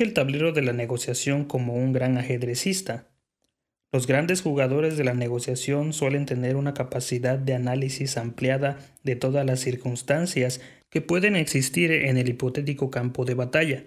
el tablero de la negociación como un gran ajedrecista. Los grandes jugadores de la negociación suelen tener una capacidad de análisis ampliada de todas las circunstancias que pueden existir en el hipotético campo de batalla.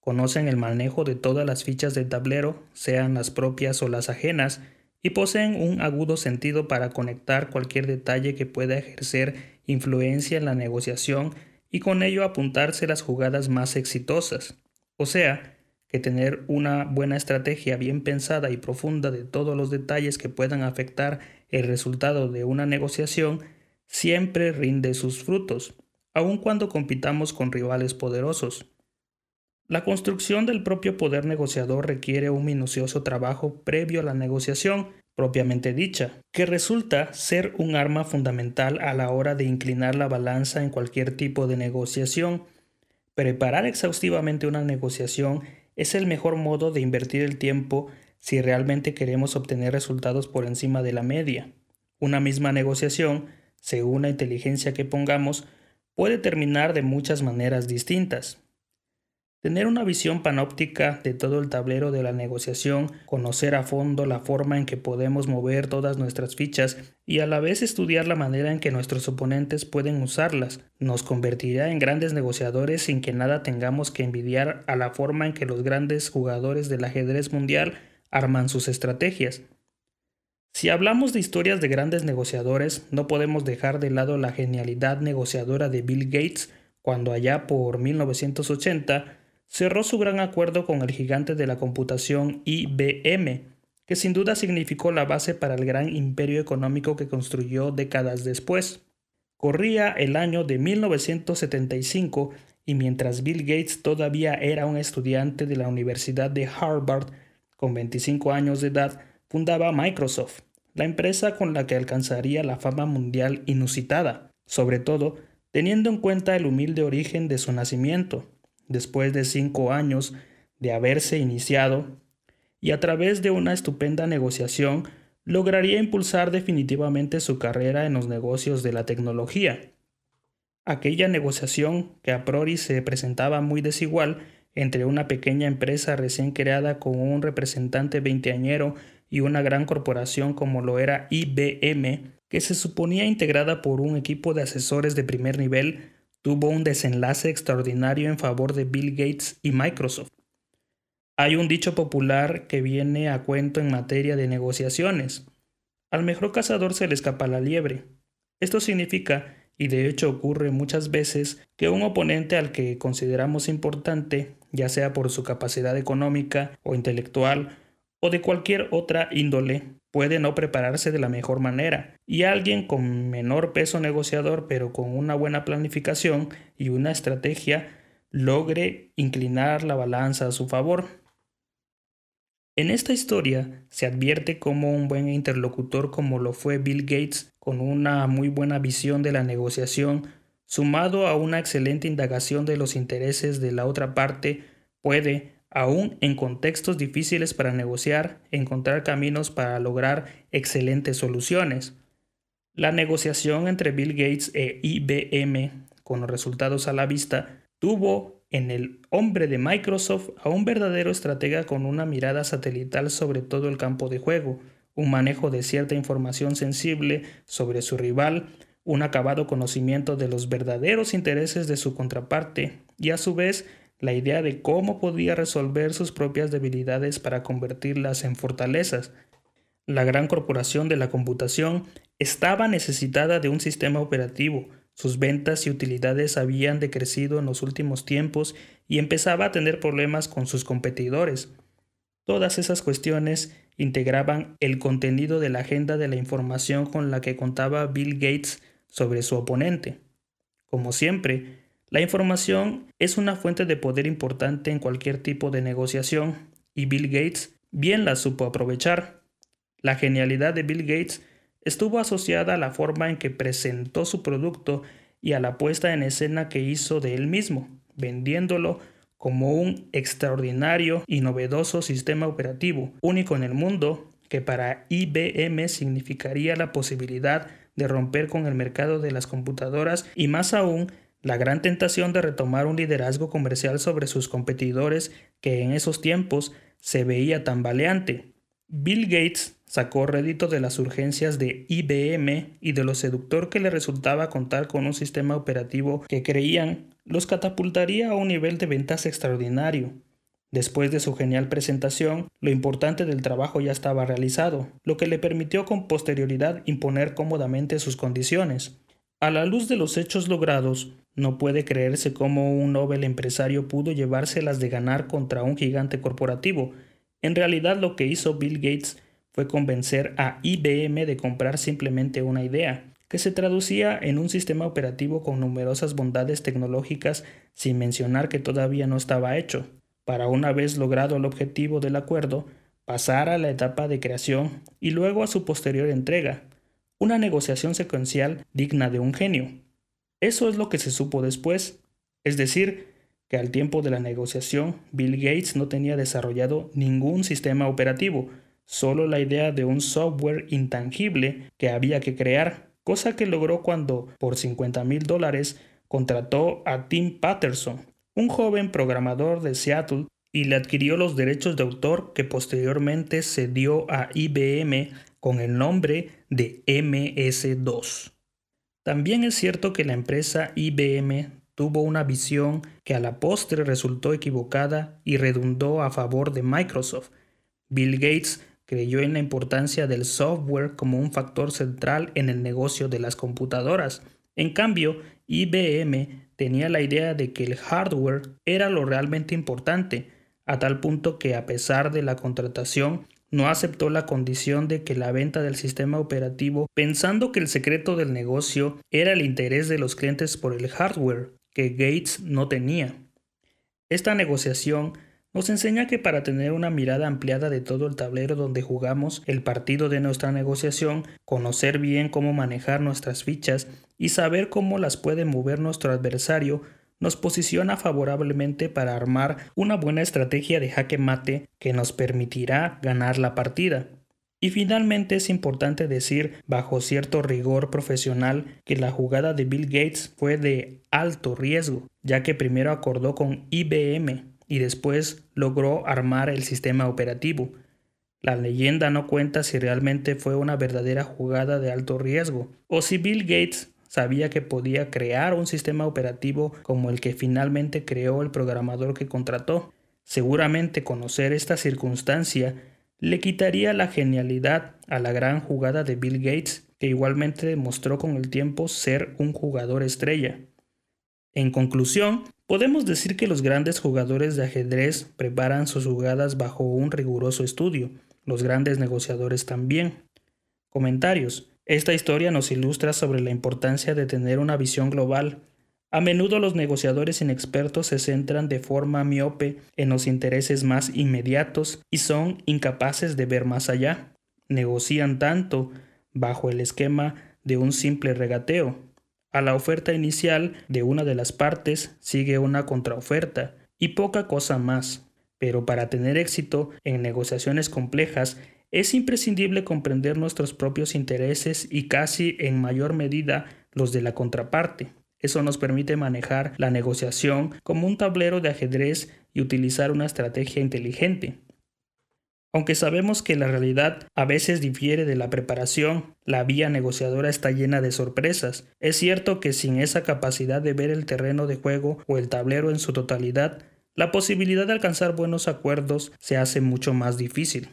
Conocen el manejo de todas las fichas del tablero, sean las propias o las ajenas, y poseen un agudo sentido para conectar cualquier detalle que pueda ejercer influencia en la negociación y con ello apuntarse las jugadas más exitosas. O sea, que tener una buena estrategia bien pensada y profunda de todos los detalles que puedan afectar el resultado de una negociación siempre rinde sus frutos, aun cuando compitamos con rivales poderosos. La construcción del propio poder negociador requiere un minucioso trabajo previo a la negociación propiamente dicha, que resulta ser un arma fundamental a la hora de inclinar la balanza en cualquier tipo de negociación. Preparar exhaustivamente una negociación es el mejor modo de invertir el tiempo si realmente queremos obtener resultados por encima de la media. Una misma negociación, según la inteligencia que pongamos, puede terminar de muchas maneras distintas. Tener una visión panóptica de todo el tablero de la negociación, conocer a fondo la forma en que podemos mover todas nuestras fichas y a la vez estudiar la manera en que nuestros oponentes pueden usarlas, nos convertirá en grandes negociadores sin que nada tengamos que envidiar a la forma en que los grandes jugadores del ajedrez mundial arman sus estrategias. Si hablamos de historias de grandes negociadores, no podemos dejar de lado la genialidad negociadora de Bill Gates cuando allá por 1980 cerró su gran acuerdo con el gigante de la computación IBM, que sin duda significó la base para el gran imperio económico que construyó décadas después. Corría el año de 1975 y mientras Bill Gates todavía era un estudiante de la Universidad de Harvard, con 25 años de edad, fundaba Microsoft, la empresa con la que alcanzaría la fama mundial inusitada, sobre todo teniendo en cuenta el humilde origen de su nacimiento, después de cinco años de haberse iniciado, y a través de una estupenda negociación lograría impulsar definitivamente su carrera en los negocios de la tecnología. Aquella negociación que a priori se presentaba muy desigual entre una pequeña empresa recién creada con un representante veinteañero y una gran corporación como lo era IBM, que se suponía integrada por un equipo de asesores de primer nivel, tuvo un desenlace extraordinario en favor de Bill Gates y Microsoft. Hay un dicho popular que viene a cuento en materia de negociaciones. Al mejor cazador se le escapa la liebre. Esto significa, y de hecho ocurre muchas veces, que un oponente al que consideramos importante, ya sea por su capacidad económica o intelectual, o de cualquier otra índole, puede no prepararse de la mejor manera, y alguien con menor peso negociador pero con una buena planificación y una estrategia logre inclinar la balanza a su favor. En esta historia se advierte como un buen interlocutor como lo fue Bill Gates, con una muy buena visión de la negociación, sumado a una excelente indagación de los intereses de la otra parte, puede, Aún en contextos difíciles para negociar, encontrar caminos para lograr excelentes soluciones. La negociación entre Bill Gates e IBM, con los resultados a la vista, tuvo en el hombre de Microsoft a un verdadero estratega con una mirada satelital sobre todo el campo de juego, un manejo de cierta información sensible sobre su rival, un acabado conocimiento de los verdaderos intereses de su contraparte y a su vez la idea de cómo podía resolver sus propias debilidades para convertirlas en fortalezas. La gran corporación de la computación estaba necesitada de un sistema operativo, sus ventas y utilidades habían decrecido en los últimos tiempos y empezaba a tener problemas con sus competidores. Todas esas cuestiones integraban el contenido de la agenda de la información con la que contaba Bill Gates sobre su oponente. Como siempre, la información es una fuente de poder importante en cualquier tipo de negociación y Bill Gates bien la supo aprovechar. La genialidad de Bill Gates estuvo asociada a la forma en que presentó su producto y a la puesta en escena que hizo de él mismo, vendiéndolo como un extraordinario y novedoso sistema operativo, único en el mundo, que para IBM significaría la posibilidad de romper con el mercado de las computadoras y más aún la gran tentación de retomar un liderazgo comercial sobre sus competidores que en esos tiempos se veía tambaleante. Bill Gates sacó rédito de las urgencias de IBM y de lo seductor que le resultaba contar con un sistema operativo que creían los catapultaría a un nivel de ventas extraordinario. Después de su genial presentación, lo importante del trabajo ya estaba realizado, lo que le permitió con posterioridad imponer cómodamente sus condiciones. A la luz de los hechos logrados, no puede creerse cómo un Nobel empresario pudo llevárselas de ganar contra un gigante corporativo. En realidad lo que hizo Bill Gates fue convencer a IBM de comprar simplemente una idea, que se traducía en un sistema operativo con numerosas bondades tecnológicas sin mencionar que todavía no estaba hecho, para una vez logrado el objetivo del acuerdo, pasar a la etapa de creación y luego a su posterior entrega, una negociación secuencial digna de un genio. Eso es lo que se supo después, es decir, que al tiempo de la negociación Bill Gates no tenía desarrollado ningún sistema operativo, solo la idea de un software intangible que había que crear, cosa que logró cuando, por 50 mil dólares, contrató a Tim Patterson, un joven programador de Seattle, y le adquirió los derechos de autor que posteriormente se dio a IBM con el nombre de MS2. También es cierto que la empresa IBM tuvo una visión que a la postre resultó equivocada y redundó a favor de Microsoft. Bill Gates creyó en la importancia del software como un factor central en el negocio de las computadoras. En cambio, IBM tenía la idea de que el hardware era lo realmente importante, a tal punto que a pesar de la contratación no aceptó la condición de que la venta del sistema operativo, pensando que el secreto del negocio era el interés de los clientes por el hardware, que Gates no tenía. Esta negociación nos enseña que para tener una mirada ampliada de todo el tablero donde jugamos el partido de nuestra negociación, conocer bien cómo manejar nuestras fichas y saber cómo las puede mover nuestro adversario, nos posiciona favorablemente para armar una buena estrategia de jaque mate que nos permitirá ganar la partida. Y finalmente es importante decir, bajo cierto rigor profesional, que la jugada de Bill Gates fue de alto riesgo, ya que primero acordó con IBM y después logró armar el sistema operativo. La leyenda no cuenta si realmente fue una verdadera jugada de alto riesgo, o si Bill Gates sabía que podía crear un sistema operativo como el que finalmente creó el programador que contrató. Seguramente conocer esta circunstancia le quitaría la genialidad a la gran jugada de Bill Gates, que igualmente demostró con el tiempo ser un jugador estrella. En conclusión, podemos decir que los grandes jugadores de ajedrez preparan sus jugadas bajo un riguroso estudio, los grandes negociadores también. Comentarios. Esta historia nos ilustra sobre la importancia de tener una visión global. A menudo los negociadores inexpertos se centran de forma miope en los intereses más inmediatos y son incapaces de ver más allá. Negocian tanto bajo el esquema de un simple regateo. A la oferta inicial de una de las partes sigue una contraoferta y poca cosa más. Pero para tener éxito en negociaciones complejas es imprescindible comprender nuestros propios intereses y casi en mayor medida los de la contraparte. Eso nos permite manejar la negociación como un tablero de ajedrez y utilizar una estrategia inteligente. Aunque sabemos que la realidad a veces difiere de la preparación, la vía negociadora está llena de sorpresas. Es cierto que sin esa capacidad de ver el terreno de juego o el tablero en su totalidad, la posibilidad de alcanzar buenos acuerdos se hace mucho más difícil.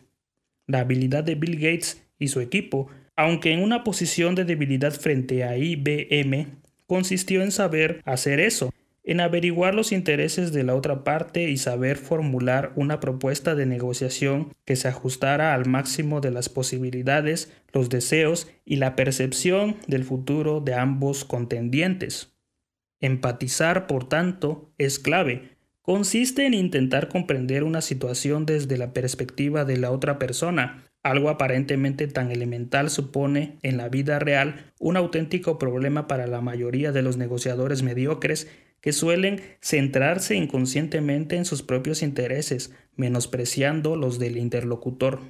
La habilidad de Bill Gates y su equipo, aunque en una posición de debilidad frente a IBM, consistió en saber hacer eso, en averiguar los intereses de la otra parte y saber formular una propuesta de negociación que se ajustara al máximo de las posibilidades, los deseos y la percepción del futuro de ambos contendientes. Empatizar, por tanto, es clave, consiste en intentar comprender una situación desde la perspectiva de la otra persona. Algo aparentemente tan elemental supone en la vida real un auténtico problema para la mayoría de los negociadores mediocres que suelen centrarse inconscientemente en sus propios intereses, menospreciando los del interlocutor.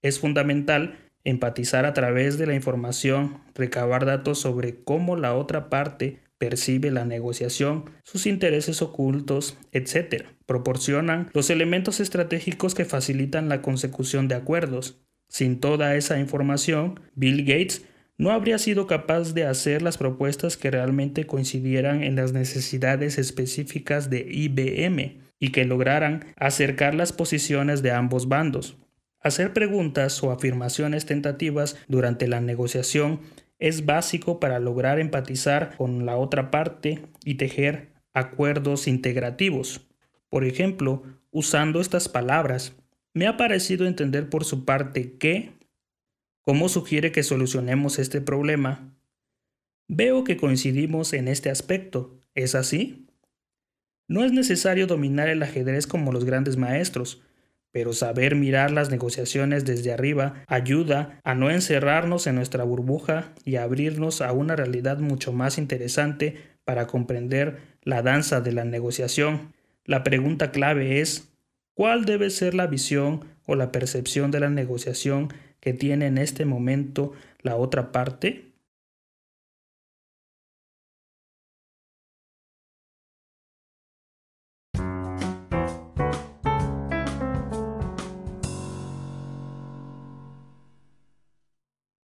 Es fundamental empatizar a través de la información, recabar datos sobre cómo la otra parte percibe la negociación, sus intereses ocultos, etc. Proporcionan los elementos estratégicos que facilitan la consecución de acuerdos. Sin toda esa información, Bill Gates no habría sido capaz de hacer las propuestas que realmente coincidieran en las necesidades específicas de IBM y que lograran acercar las posiciones de ambos bandos. Hacer preguntas o afirmaciones tentativas durante la negociación es básico para lograr empatizar con la otra parte y tejer acuerdos integrativos. Por ejemplo, usando estas palabras, me ha parecido entender por su parte que, ¿cómo sugiere que solucionemos este problema? Veo que coincidimos en este aspecto, ¿es así? No es necesario dominar el ajedrez como los grandes maestros, pero saber mirar las negociaciones desde arriba ayuda a no encerrarnos en nuestra burbuja y a abrirnos a una realidad mucho más interesante para comprender la danza de la negociación. La pregunta clave es, ¿cuál debe ser la visión o la percepción de la negociación que tiene en este momento la otra parte?